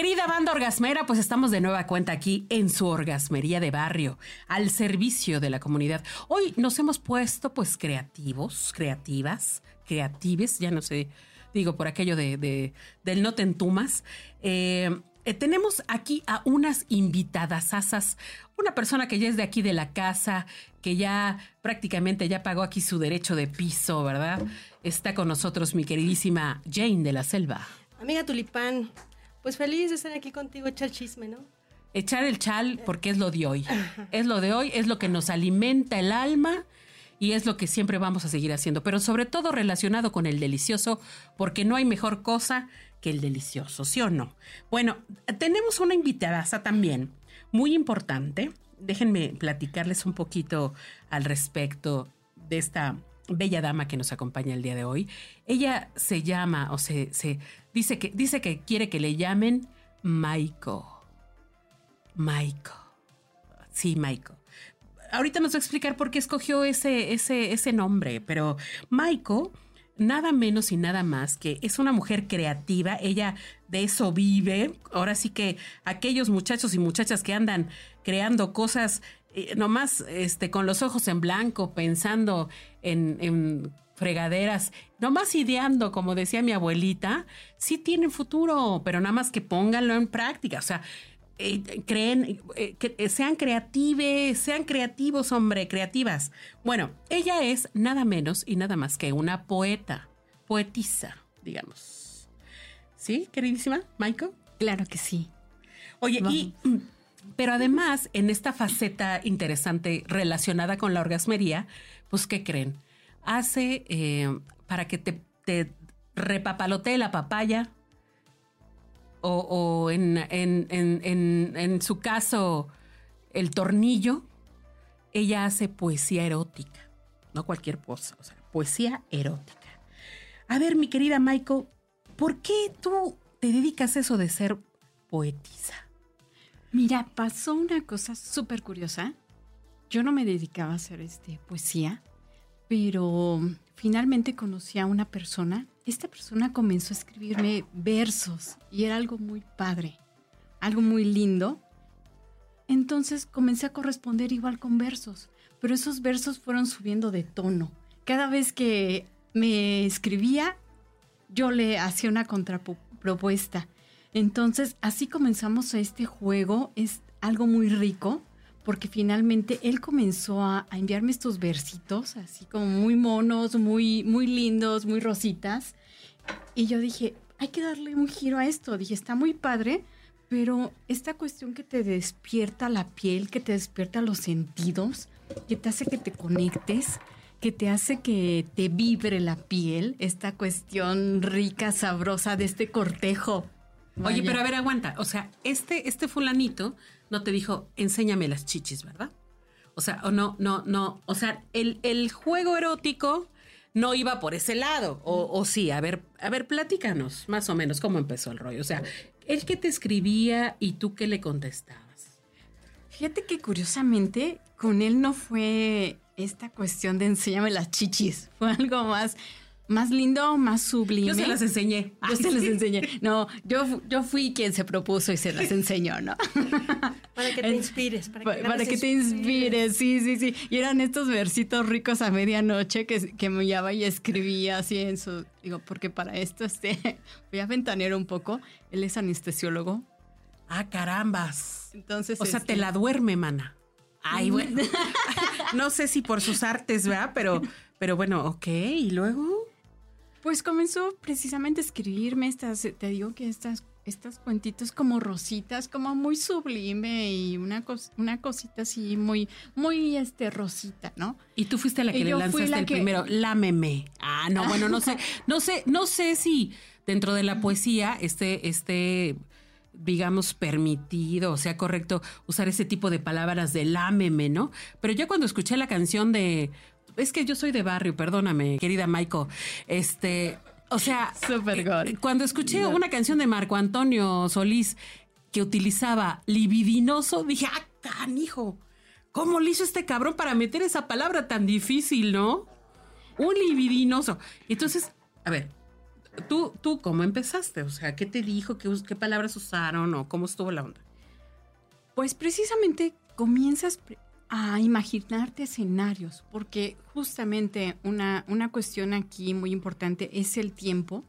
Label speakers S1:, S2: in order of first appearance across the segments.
S1: Querida banda orgasmera, pues estamos de nueva cuenta aquí en su orgasmería de barrio, al servicio de la comunidad. Hoy nos hemos puesto pues creativos, creativas, creatives, ya no sé, digo por aquello de, del no te entumas. Eh, eh, tenemos aquí a unas invitadas asas, una persona que ya es de aquí de la casa, que ya prácticamente ya pagó aquí su derecho de piso, ¿verdad? Está con nosotros mi queridísima Jane de la Selva.
S2: Amiga Tulipán, pues feliz de estar aquí contigo, echar chisme, ¿no?
S1: Echar el chal porque es lo de hoy. Es lo de hoy, es lo que nos alimenta el alma y es lo que siempre vamos a seguir haciendo, pero sobre todo relacionado con el delicioso, porque no hay mejor cosa que el delicioso, ¿sí o no? Bueno, tenemos una invitada también, muy importante. Déjenme platicarles un poquito al respecto de esta bella dama que nos acompaña el día de hoy. Ella se llama, o se, dice, que, dice que quiere que le llamen Maiko. Maiko. Sí, Maiko. Ahorita nos va a explicar por qué escogió ese, ese, ese nombre, pero Maiko nada menos y nada más que es una mujer creativa, ella de eso vive. Ahora sí que aquellos muchachos y muchachas que andan creando cosas nomás este, con los ojos en blanco, pensando en, en fregaderas, nomás ideando, como decía mi abuelita, sí tienen futuro, pero nada más que pónganlo en práctica. O sea, eh, creen, eh, que eh, sean creativos, sean creativos, hombre, creativas. Bueno, ella es nada menos y nada más que una poeta, poetisa, digamos. ¿Sí, queridísima, Michael?
S3: Claro que sí.
S1: Oye, y, pero además, en esta faceta interesante relacionada con la orgasmería, pues, ¿qué creen? Hace para que te, te repapalotee la papaya, o, en, en, su caso el tornillo, ella hace poesía erótica, no cualquier cosa, o sea, poesía erótica. A ver, mi querida Maiko, ¿por qué tú te dedicas a eso de ser poetisa?
S3: Mira, pasó una cosa súper curiosa. Yo no me dedicaba a hacer este, poesía, pero finalmente conocí a una persona esta persona comenzó a escribirme versos y era algo muy padre, algo muy lindo. Entonces comencé a corresponder igual con versos, pero esos versos fueron subiendo de tono. Cada vez que me escribía, yo le hacía una contrapropuesta. Entonces, así comenzamos este juego, es algo muy rico, porque finalmente él comenzó a, enviarme estos versitos, así como muy monos, muy, muy lindos, muy rositas. Y yo dije, hay que darle un giro a esto. Dije, está muy padre, pero esta cuestión que te despierta la piel, que te despierta los sentidos, que te hace que te conectes, que te hace que te vibre la piel, esta cuestión rica, sabrosa de este cortejo
S1: Oye, pero a ver, aguanta. O sea, este, este fulanito no te dijo, enséñame las chichis, ¿verdad? O sea, o no, no, no. O sea, el, el juego erótico no iba por ese lado. O, o, sí, a ver, a ver, platícanos más o menos cómo empezó el rollo. O sea, él que te escribía y tú que le contestabas.
S3: Fíjate que curiosamente con él no fue esta cuestión de enséñame las chichis. Fue algo más más lindo, más sublime. Yo
S1: se las enseñé.
S3: Yo se las enseñé. No, yo, yo fui quien se propuso y se las enseñó, ¿no?
S2: Para que te inspires.
S3: Para que, te inspires, sí, sí, sí. Y eran estos versitos ricos a medianoche que, que me llevaba y escribía así en su... Digo, porque para esto este, voy a ventanear un poco. Él es anestesiólogo.
S1: Ah, carambas. Entonces... O sea, te este la duerme, mana. Ay, bueno. no sé si por sus artes, ¿verdad? Pero, pero bueno, ok. ¿Y luego?
S3: Pues comenzó precisamente a escribirme estas, te digo que estas, estas cuentitos como rositas, como muy sublime y una, una cosita así muy, muy este rosita, ¿no?
S1: Y tú fuiste la que le lanzaste el primero, la meme. Ah, no, bueno, no sé, no sé, no sé si dentro de la poesía este, este digamos, permitido, o sea, correcto usar ese tipo de palabras de lámeme, ¿no? Pero yo cuando escuché la canción de... Es que yo soy de barrio, perdóname, querida Maiko. Este, o sea,
S3: Super
S1: eh, cuando escuché una canción de Marco Antonio Solís que utilizaba libidinoso, dije, ah, canijo, ¿cómo le hizo este cabrón para meter esa palabra tan difícil, no? Un libidinoso. Entonces, a ver, ¿tú, tú cómo empezaste? O sea, ¿qué te dijo? ¿Qué, qué palabras usaron? ¿O cómo estuvo la onda?
S3: Pues precisamente comienzas a imaginarte escenarios, porque justamente una, una cuestión aquí muy importante es el tiempo.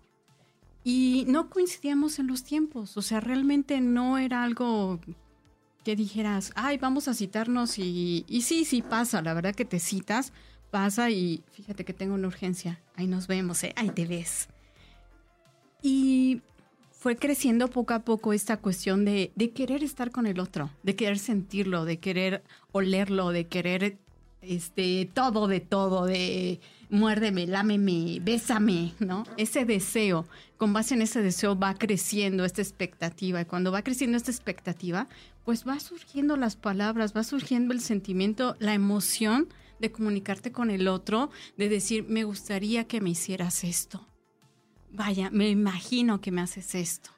S3: Y no coincidíamos en los tiempos, o sea, realmente no era algo que dijeras, ay, vamos a citarnos y, y sí, sí pasa, la verdad que te citas, pasa y fíjate que tengo una urgencia, ahí nos vemos, ¿eh? ahí te ves. Y fue creciendo poco a poco esta cuestión de, querer estar con el otro, de querer sentirlo, de querer olerlo, de querer este, todo de todo, de muérdeme, lámeme, bésame, ¿no? Ese deseo, con base en ese deseo va creciendo esta expectativa y cuando va creciendo esta expectativa, pues va surgiendo las palabras, va surgiendo el sentimiento, la emoción de comunicarte con el otro, de decir, me gustaría que me hicieras esto vaya, me imagino que me haces esto.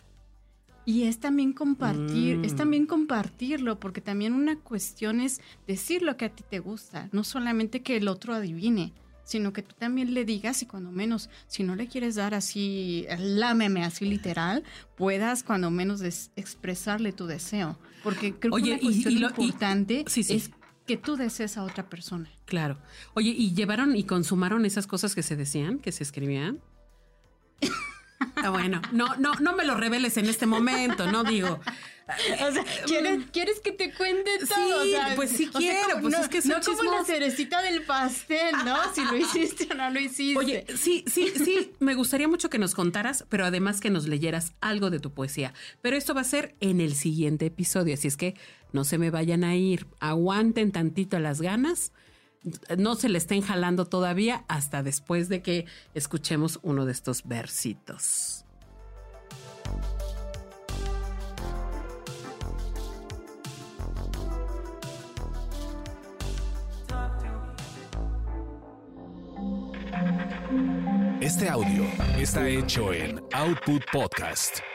S3: Y es también compartir, es mm. también compartirlo, porque también una cuestión es decir lo que a ti te gusta, no solamente que el otro adivine, sino que tú también le digas y cuando menos, si no le quieres dar así, lámeme así literal, puedas cuando menos expresarle tu deseo. Porque creo que una cuestión importante es que tú desees a otra persona.
S1: Claro. Oye, ¿y llevaron y consumaron esas cosas que se decían, que se escribían? Ah, bueno, no, no, no me lo reveles en este momento, no digo.
S3: O sea, ¿quieres, que te cuente todo?
S1: Sí, pues sí quiero, pues es que
S3: No como la cerecita del pastel, ¿no? Si lo hiciste o no lo hiciste.
S1: Oye, sí, sí, sí, me gustaría mucho que nos contaras, pero además que nos leyeras algo de tu poesía. Pero esto va a ser en el siguiente episodio, así es que no se me vayan a ir, aguanten tantito las ganas no se le estén jalando todavía hasta después de que escuchemos uno de estos versitos.
S4: Este audio está hecho en Output Podcast.